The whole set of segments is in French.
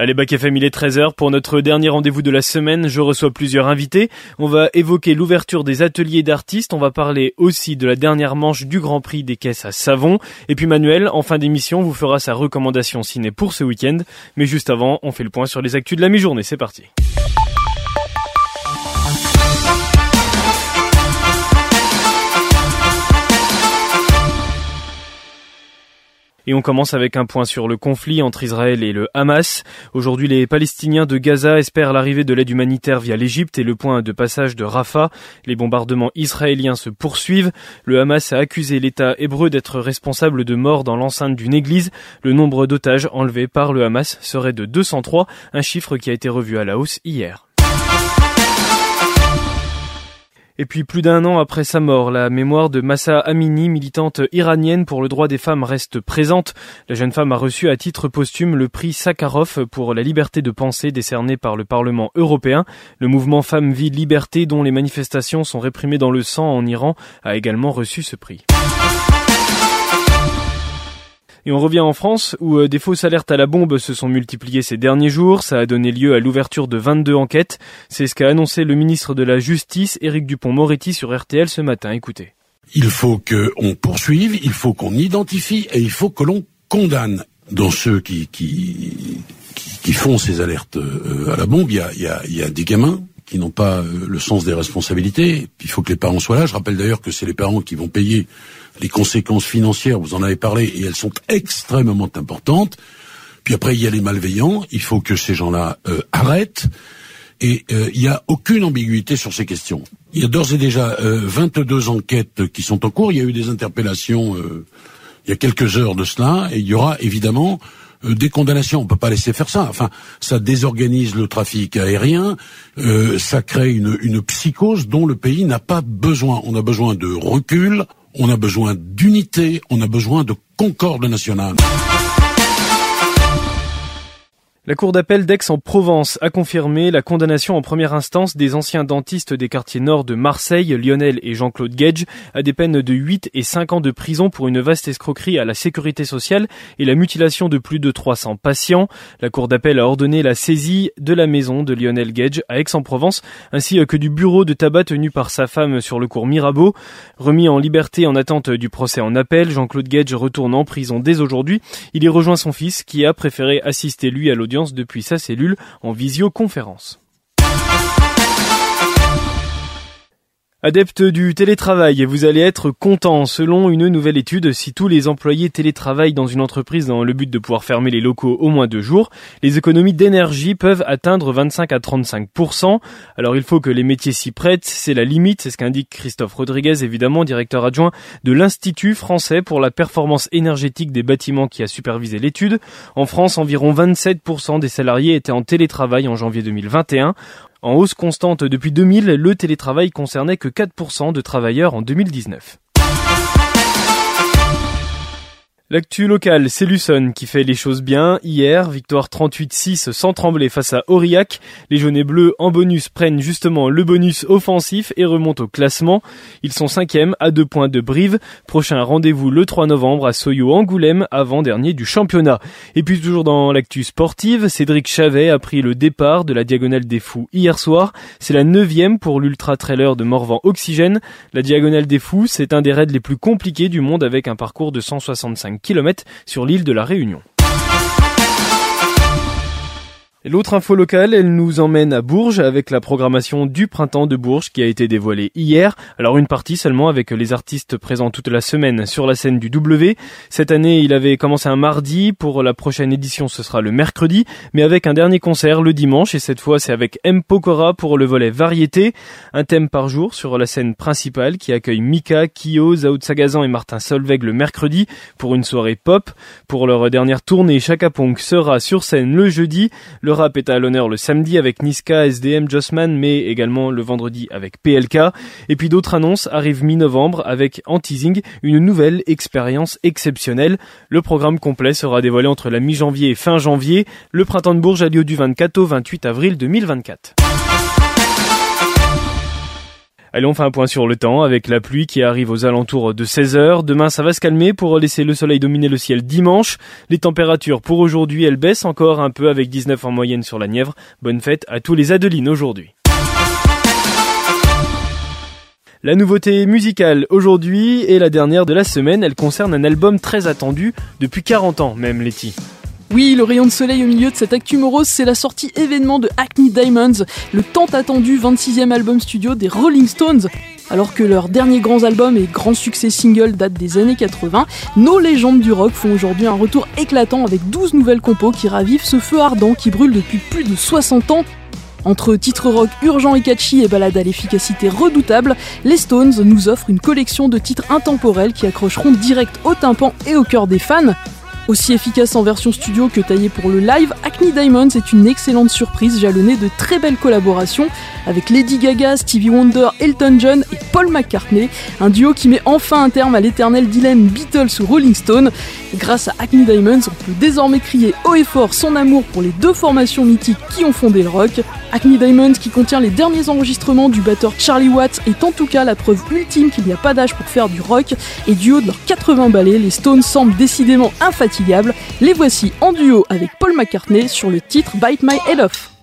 Allez, Bac FM, il est 13h. Pour notre dernier rendez-vous de la semaine, je reçois plusieurs invités. On va évoquer l'ouverture des ateliers d'artistes. On va parler aussi de la dernière manche du Grand Prix des caisses à savon. Et puis Manuel, en fin d'émission, vous fera sa recommandation ciné pour ce week-end. Mais juste avant, on fait le point sur les actus de la mi-journée. C'est parti. Et on commence avec un point sur le conflit entre Israël et le Hamas. Aujourd'hui, les Palestiniens de Gaza espèrent l'arrivée de l'aide humanitaire via l'Égypte et le point de passage de Rafah. Les bombardements israéliens se poursuivent. Le Hamas a accusé l'État hébreu d'être responsable de morts dans l'enceinte d'une église. Le nombre d'otages enlevés par le Hamas serait de 203, un chiffre qui a été revu à la hausse hier. Et puis plus d'un an après sa mort, la mémoire de Massa Amini, militante iranienne pour le droit des femmes, reste présente. La jeune femme a reçu à titre posthume le prix Sakharov pour la liberté de pensée décerné par le Parlement européen. Le mouvement Femmes, Vie, Liberté, dont les manifestations sont réprimées dans le sang en Iran, a également reçu ce prix. Et on revient en France où euh, des fausses alertes à la bombe se sont multipliées ces derniers jours. Ça a donné lieu à l'ouverture de 22 enquêtes. C'est ce qu'a annoncé le ministre de la Justice, Éric Dupont-Moretti, sur RTL ce matin. Écoutez. Il faut qu'on poursuive, il faut qu'on identifie et il faut que l'on condamne. Dans ceux qui, qui, qui, font ces alertes euh, à la bombe, il y a, des gamins qui n'ont pas euh, le sens des responsabilités. Il faut que les parents soient là. Je rappelle d'ailleurs que c'est les parents qui vont payer les conséquences financières, vous en avez parlé, et elles sont extrêmement importantes. Puis après, il y a les malveillants, il faut que ces gens-là euh, arrêtent, et euh, il n'y a aucune ambiguïté sur ces questions. Il y a d'ores et déjà euh, 22 enquêtes qui sont en cours, il y a eu des interpellations il y a quelques heures de cela, et il y aura évidemment des condamnations. On peut pas laisser faire ça. Enfin, ça désorganise le trafic aérien, ça crée une, une psychose dont le pays n'a pas besoin. On a besoin de recul, on a besoin d'unité, on a besoin de concorde nationale. La Cour d'appel d'Aix-en-Provence a confirmé la condamnation en première instance des anciens dentistes des quartiers nord de Marseille, Lionel et Jean-Claude Gage, à des peines de 8 et 5 ans de prison pour une vaste escroquerie à la sécurité sociale et la mutilation de plus de 300 patients. La Cour d'appel a ordonné la saisie de la maison de Lionel Gage à Aix-en-Provence, ainsi que du bureau de tabac tenu par sa femme sur le cours Mirabeau. Remis en liberté en attente du procès en appel, Jean-Claude Gage retourne en prison dès aujourd'hui. Il y rejoint son fils qui a préféré assister lui à l'audience depuis sa cellule en visioconférence. Adepte du télétravail, vous allez être content. Selon une nouvelle étude, si tous les employés télétravaillent dans une entreprise dans le but de pouvoir fermer les locaux au moins deux jours, les économies d'énergie peuvent atteindre 25 à 35% Alors il faut que les métiers s'y prêtent, c'est la limite, c'est ce qu'indique Christophe Rodriguez, évidemment directeur adjoint de l'Institut français pour la performance énergétique des bâtiments qui a supervisé l'étude. En France, environ 27% des salariés étaient en télétravail en janvier 2021. En hausse constante depuis 2000, le télétravail concernait que 4% de travailleurs en 2019. L'actu locale, c'est Luson qui fait les choses bien. Hier, victoire 38-6 sans trembler face à Aurillac. Les jaunes et bleus en bonus prennent justement le bonus offensif et remontent au classement. Ils sont cinquièmes à deux points de Brive. Prochain rendez-vous le 3 novembre à Soyo Angoulême, avant-dernier du championnat. Et puis toujours dans l'actu sportive, Cédric Chavet a pris le départ de la Diagonale des Fous hier soir. C'est la neuvième pour l'ultra trailer de Morvan Oxygène. La Diagonale des Fous, c'est un des raids les plus compliqués du monde avec un parcours de 165 km sur l'île de la Réunion. L'autre info locale, elle nous emmène à Bourges avec la programmation du printemps de Bourges qui a été dévoilée hier. Alors une partie seulement avec les artistes présents toute la semaine sur la scène du W. Cette année, il avait commencé un mardi. Pour la prochaine édition, ce sera le mercredi, mais avec un dernier concert le dimanche et cette fois c'est avec M Pokora pour le volet variété. Un thème par jour sur la scène principale qui accueille Mika, Kyo, Zao Sagazan et Martin Solveig le mercredi pour une soirée pop. Pour leur dernière tournée, Chaka Pong sera sur scène le jeudi. Rap est à l'honneur le samedi avec Niska, SDM, Jossman, mais également le vendredi avec PLK. Et puis d'autres annonces arrivent mi-novembre avec Anteasing, une nouvelle expérience exceptionnelle. Le programme complet sera dévoilé entre la mi-janvier et fin janvier. Le printemps de Bourges a lieu du 24 au 28 avril 2024. Allez, on fait un point sur le temps avec la pluie qui arrive aux alentours de 16h. Demain, ça va se calmer pour laisser le soleil dominer le ciel dimanche. Les températures pour aujourd'hui, elles baissent encore un peu avec 19 en moyenne sur la Nièvre. Bonne fête à tous les Adelines aujourd'hui. La nouveauté musicale aujourd'hui est la dernière de la semaine. Elle concerne un album très attendu depuis 40 ans même, Letty. Oui, le rayon de soleil au milieu de cette actu morose, c'est la sortie événement de Hackney Diamonds, le tant attendu 26e album studio des Rolling Stones. Alors que leur dernier grand album et grand succès single date des années 80, nos légendes du rock font aujourd'hui un retour éclatant avec 12 nouvelles compos qui ravivent ce feu ardent qui brûle depuis plus de 60 ans entre titres rock urgents et catchy et balades à l'efficacité redoutable, les Stones nous offrent une collection de titres intemporels qui accrocheront direct au tympan et au cœur des fans. Aussi efficace en version studio que taillé pour le live, Acne Diamonds est une excellente surprise jalonnée de très belles collaborations avec Lady Gaga, Stevie Wonder, Elton John et Paul McCartney, un duo qui met enfin un terme à l'éternel dilemme Beatles ou Rolling Stone. grâce à Acne Diamonds, on peut désormais crier haut et fort son amour pour les deux formations mythiques qui ont fondé le rock. Acne Diamonds, qui contient les derniers enregistrements du batteur Charlie Watts, est en tout cas la preuve ultime qu'il n'y a pas d'âge pour faire du rock, et du haut de leurs 80 ballets, les Stones semblent décidément infatigables les voici en duo avec Paul McCartney sur le titre Bite My Head Off.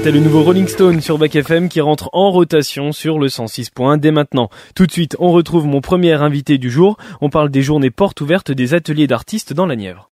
C'était le nouveau Rolling Stone sur Back FM qui rentre en rotation sur le 106.1 dès maintenant. Tout de suite, on retrouve mon premier invité du jour. On parle des journées portes ouvertes des ateliers d'artistes dans la Nièvre.